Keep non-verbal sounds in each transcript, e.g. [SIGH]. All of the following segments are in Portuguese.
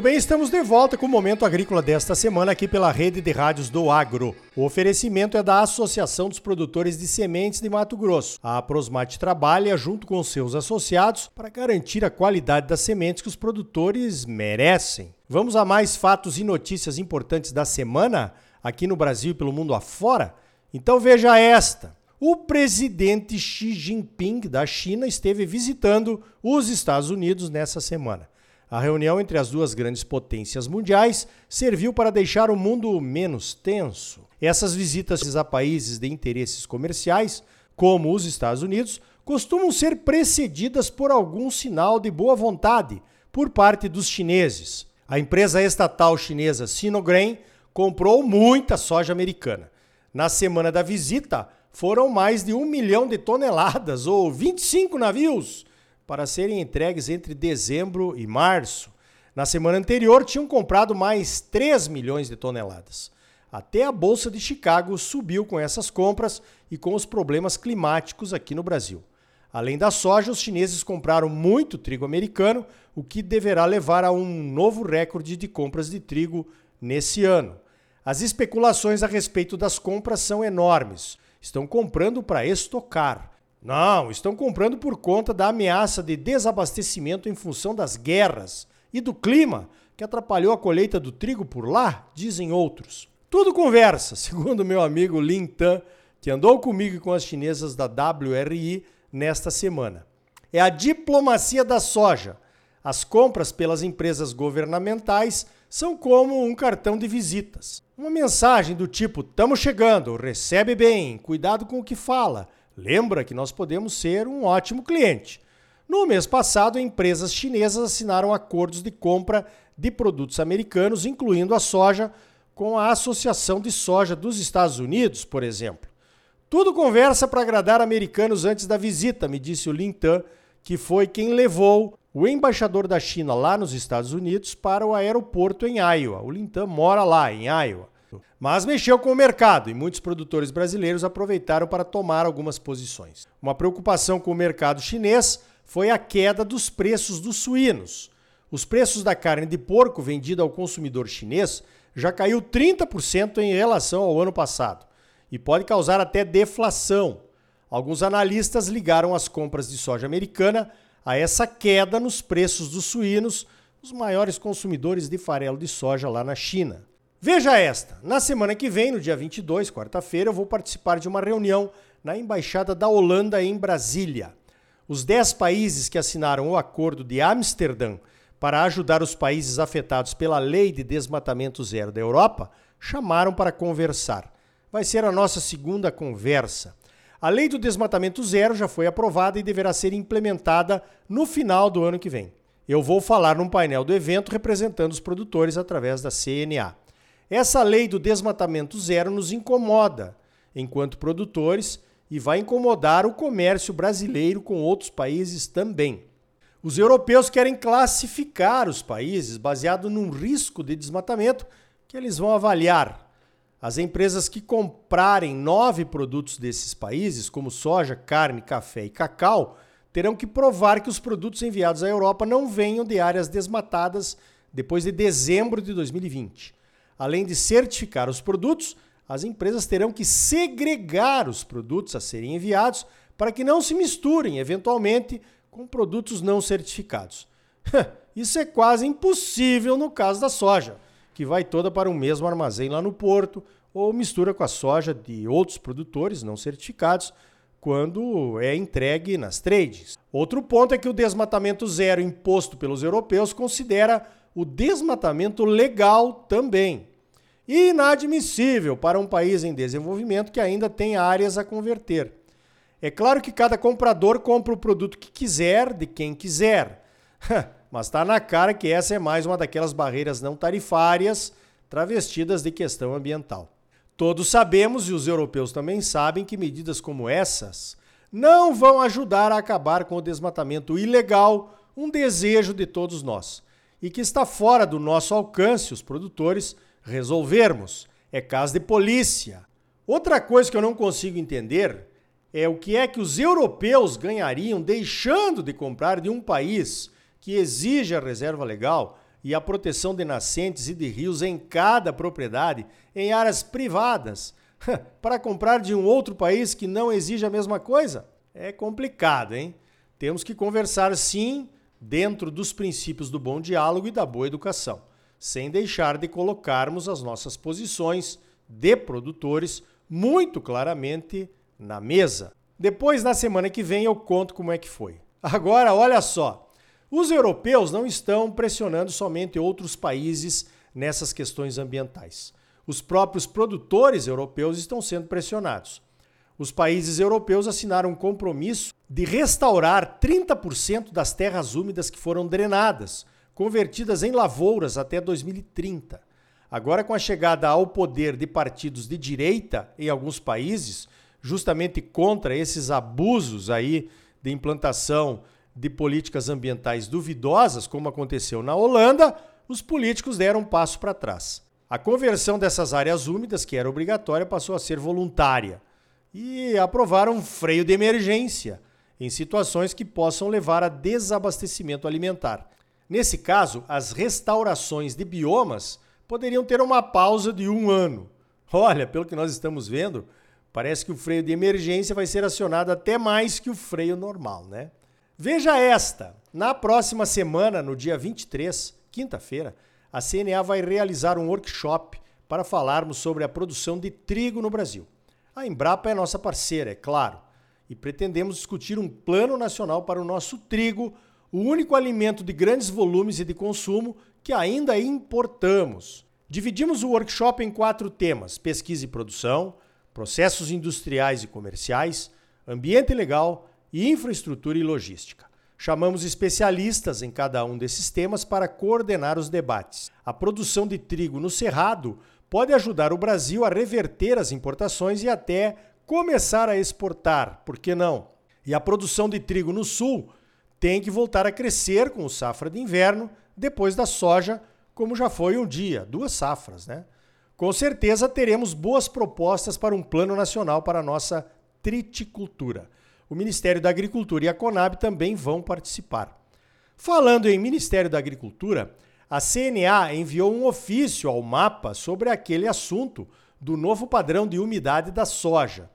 Muito bem, estamos de volta com o Momento Agrícola desta semana aqui pela Rede de Rádios do Agro. O oferecimento é da Associação dos Produtores de Sementes de Mato Grosso. A Prosmate trabalha junto com seus associados para garantir a qualidade das sementes que os produtores merecem. Vamos a mais fatos e notícias importantes da semana aqui no Brasil e pelo mundo afora? Então veja esta. O presidente Xi Jinping da China esteve visitando os Estados Unidos nessa semana. A reunião entre as duas grandes potências mundiais serviu para deixar o mundo menos tenso. Essas visitas a países de interesses comerciais, como os Estados Unidos, costumam ser precedidas por algum sinal de boa vontade por parte dos chineses. A empresa estatal chinesa Sinograin comprou muita soja americana. Na semana da visita, foram mais de um milhão de toneladas, ou 25 navios, para serem entregues entre dezembro e março. Na semana anterior, tinham comprado mais 3 milhões de toneladas. Até a Bolsa de Chicago subiu com essas compras e com os problemas climáticos aqui no Brasil. Além da soja, os chineses compraram muito trigo americano, o que deverá levar a um novo recorde de compras de trigo nesse ano. As especulações a respeito das compras são enormes. Estão comprando para estocar. Não, estão comprando por conta da ameaça de desabastecimento em função das guerras e do clima que atrapalhou a colheita do trigo por lá, dizem outros. Tudo conversa, [LAUGHS] segundo meu amigo Lin Tan, que andou comigo e com as chinesas da WRI nesta semana. É a diplomacia da soja. As compras pelas empresas governamentais são como um cartão de visitas. Uma mensagem do tipo: "Estamos chegando, recebe bem, cuidado com o que fala". Lembra que nós podemos ser um ótimo cliente. No mês passado, empresas chinesas assinaram acordos de compra de produtos americanos, incluindo a soja, com a Associação de Soja dos Estados Unidos, por exemplo. Tudo conversa para agradar americanos antes da visita, me disse o Lin Tan, que foi quem levou o embaixador da China lá nos Estados Unidos para o aeroporto em Iowa. O Lin Tan mora lá, em Iowa. Mas mexeu com o mercado e muitos produtores brasileiros aproveitaram para tomar algumas posições. Uma preocupação com o mercado chinês foi a queda dos preços dos suínos. Os preços da carne de porco vendida ao consumidor chinês já caiu 30% em relação ao ano passado e pode causar até deflação. Alguns analistas ligaram as compras de soja americana a essa queda nos preços dos suínos, os maiores consumidores de farelo de soja lá na China. Veja esta: na semana que vem, no dia 22, quarta-feira, eu vou participar de uma reunião na Embaixada da Holanda em Brasília. Os 10 países que assinaram o Acordo de Amsterdã para ajudar os países afetados pela Lei de Desmatamento Zero da Europa chamaram para conversar. Vai ser a nossa segunda conversa. A Lei do Desmatamento Zero já foi aprovada e deverá ser implementada no final do ano que vem. Eu vou falar num painel do evento representando os produtores através da CNA. Essa lei do desmatamento zero nos incomoda enquanto produtores e vai incomodar o comércio brasileiro com outros países também. Os europeus querem classificar os países baseado num risco de desmatamento que eles vão avaliar. As empresas que comprarem nove produtos desses países, como soja, carne, café e cacau, terão que provar que os produtos enviados à Europa não venham de áreas desmatadas depois de dezembro de 2020. Além de certificar os produtos, as empresas terão que segregar os produtos a serem enviados para que não se misturem, eventualmente, com produtos não certificados. [LAUGHS] Isso é quase impossível no caso da soja, que vai toda para o mesmo armazém lá no porto ou mistura com a soja de outros produtores não certificados quando é entregue nas trades. Outro ponto é que o desmatamento zero imposto pelos europeus considera o desmatamento legal também. Inadmissível para um país em desenvolvimento que ainda tem áreas a converter. É claro que cada comprador compra o produto que quiser, de quem quiser. [LAUGHS] Mas está na cara que essa é mais uma daquelas barreiras não tarifárias travestidas de questão ambiental. Todos sabemos, e os europeus também sabem, que medidas como essas não vão ajudar a acabar com o desmatamento ilegal, um desejo de todos nós, e que está fora do nosso alcance, os produtores, resolvermos. É caso de polícia. Outra coisa que eu não consigo entender é o que é que os europeus ganhariam deixando de comprar de um país que exige a reserva legal e a proteção de nascentes e de rios em cada propriedade, em áreas privadas, [LAUGHS] para comprar de um outro país que não exige a mesma coisa? É complicado, hein? Temos que conversar sim dentro dos princípios do bom diálogo e da boa educação, sem deixar de colocarmos as nossas posições de produtores muito claramente na mesa. Depois, na semana que vem, eu conto como é que foi. Agora, olha só. Os europeus não estão pressionando somente outros países nessas questões ambientais. Os próprios produtores europeus estão sendo pressionados. Os países europeus assinaram um compromisso de restaurar 30% das terras úmidas que foram drenadas, convertidas em lavouras até 2030. Agora, com a chegada ao poder de partidos de direita em alguns países, justamente contra esses abusos aí de implantação de políticas ambientais duvidosas, como aconteceu na Holanda, os políticos deram um passo para trás. A conversão dessas áreas úmidas, que era obrigatória, passou a ser voluntária. E aprovaram um freio de emergência em situações que possam levar a desabastecimento alimentar. Nesse caso, as restaurações de biomas poderiam ter uma pausa de um ano. Olha, pelo que nós estamos vendo, parece que o freio de emergência vai ser acionado até mais que o freio normal, né? Veja esta: na próxima semana, no dia 23, quinta-feira, a CNA vai realizar um workshop para falarmos sobre a produção de trigo no Brasil. A Embrapa é nossa parceira, é claro, e pretendemos discutir um plano nacional para o nosso trigo, o único alimento de grandes volumes e de consumo que ainda importamos. Dividimos o workshop em quatro temas: pesquisa e produção, processos industriais e comerciais, ambiente legal e infraestrutura e logística. Chamamos especialistas em cada um desses temas para coordenar os debates. A produção de trigo no Cerrado pode ajudar o Brasil a reverter as importações e até começar a exportar, por que não? E a produção de trigo no Sul tem que voltar a crescer com o safra de inverno depois da soja, como já foi um dia, duas safras, né? Com certeza teremos boas propostas para um plano nacional para a nossa triticultura. O Ministério da Agricultura e a Conab também vão participar. Falando em Ministério da Agricultura, a CNA enviou um ofício ao MAPA sobre aquele assunto do novo padrão de umidade da soja.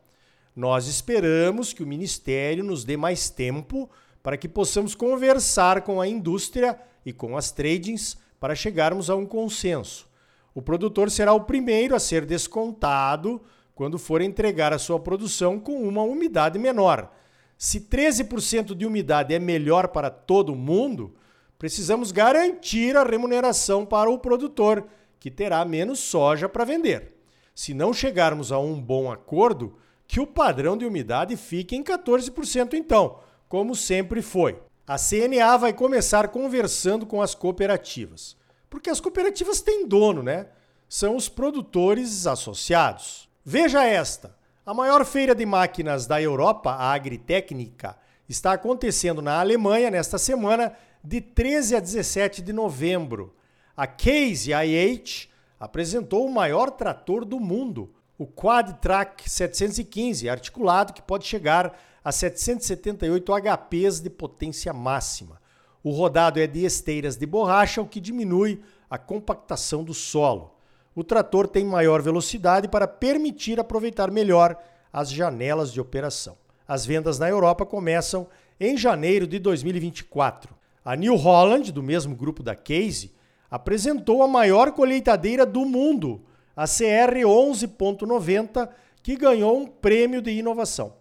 Nós esperamos que o Ministério nos dê mais tempo para que possamos conversar com a indústria e com as tradings para chegarmos a um consenso. O produtor será o primeiro a ser descontado quando for entregar a sua produção com uma umidade menor. Se 13% de umidade é melhor para todo mundo, precisamos garantir a remuneração para o produtor, que terá menos soja para vender. Se não chegarmos a um bom acordo, que o padrão de umidade fique em 14% então, como sempre foi. A CNA vai começar conversando com as cooperativas. Porque as cooperativas têm dono, né? São os produtores associados. Veja esta: a maior feira de máquinas da Europa, a Agritécnica, está acontecendo na Alemanha nesta semana, de 13 a 17 de novembro. A Case IH apresentou o maior trator do mundo, o Quadtrack 715, articulado que pode chegar a 778 HPs de potência máxima. O rodado é de esteiras de borracha, o que diminui a compactação do solo. O trator tem maior velocidade para permitir aproveitar melhor as janelas de operação. As vendas na Europa começam em janeiro de 2024. A New Holland, do mesmo grupo da Case, apresentou a maior colheitadeira do mundo, a CR 11.90, que ganhou um prêmio de inovação.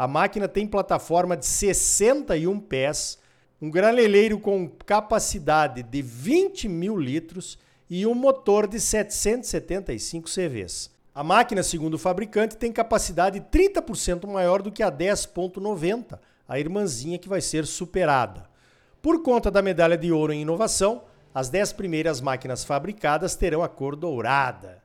A máquina tem plataforma de 61 pés, um graneleiro com capacidade de 20 mil litros e um motor de 775 CVs. A máquina, segundo o fabricante, tem capacidade 30% maior do que a 10.90, a irmãzinha que vai ser superada. Por conta da medalha de ouro em inovação, as 10 primeiras máquinas fabricadas terão a cor dourada.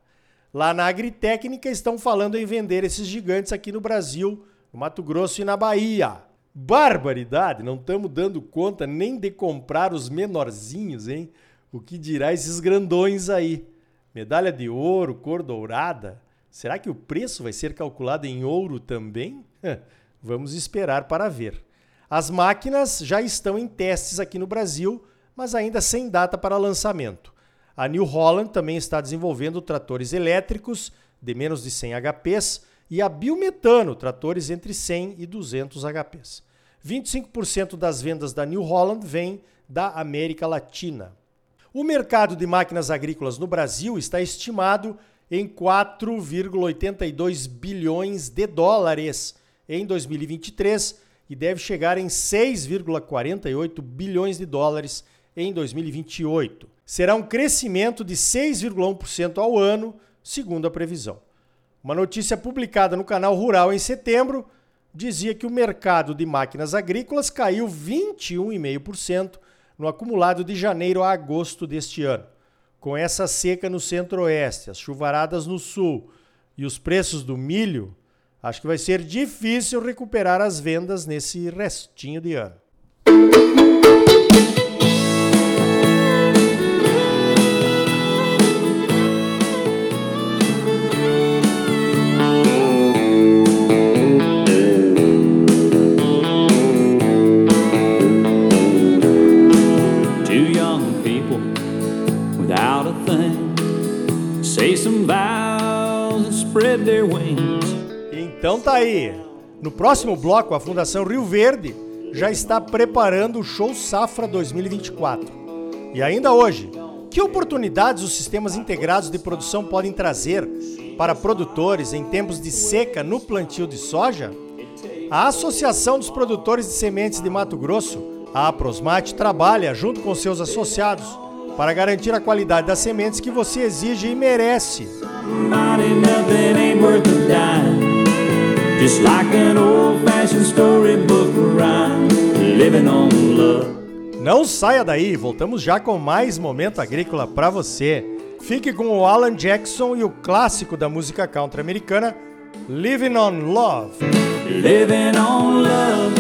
Lá na Agritécnica estão falando em vender esses gigantes aqui no Brasil no Mato Grosso e na Bahia. Barbaridade, não estamos dando conta nem de comprar os menorzinhos, hein? O que dirá esses grandões aí? Medalha de ouro, cor dourada. Será que o preço vai ser calculado em ouro também? [LAUGHS] Vamos esperar para ver. As máquinas já estão em testes aqui no Brasil, mas ainda sem data para lançamento. A New Holland também está desenvolvendo tratores elétricos de menos de 100 HPs e a biometano, tratores entre 100 e 200 HPs. 25% das vendas da New Holland vem da América Latina. O mercado de máquinas agrícolas no Brasil está estimado em 4,82 bilhões de dólares em 2023 e deve chegar em 6,48 bilhões de dólares em 2028. Será um crescimento de 6,1% ao ano, segundo a previsão. Uma notícia publicada no canal Rural em setembro dizia que o mercado de máquinas agrícolas caiu 21,5% no acumulado de janeiro a agosto deste ano. Com essa seca no centro-oeste, as chuvaradas no sul e os preços do milho, acho que vai ser difícil recuperar as vendas nesse restinho de ano. Tá aí. No próximo bloco, a Fundação Rio Verde já está preparando o Show Safra 2024. E ainda hoje, que oportunidades os sistemas integrados de produção podem trazer para produtores em tempos de seca no plantio de soja? A Associação dos Produtores de Sementes de Mato Grosso, a Aprosmate, trabalha junto com seus associados para garantir a qualidade das sementes que você exige e merece. Just like an old-fashioned storybook rhyme, living on love. Não saia daí, voltamos já com mais momento agrícola para você. Fique com o Alan Jackson e o clássico da música country americana, Living on Love. Living on love,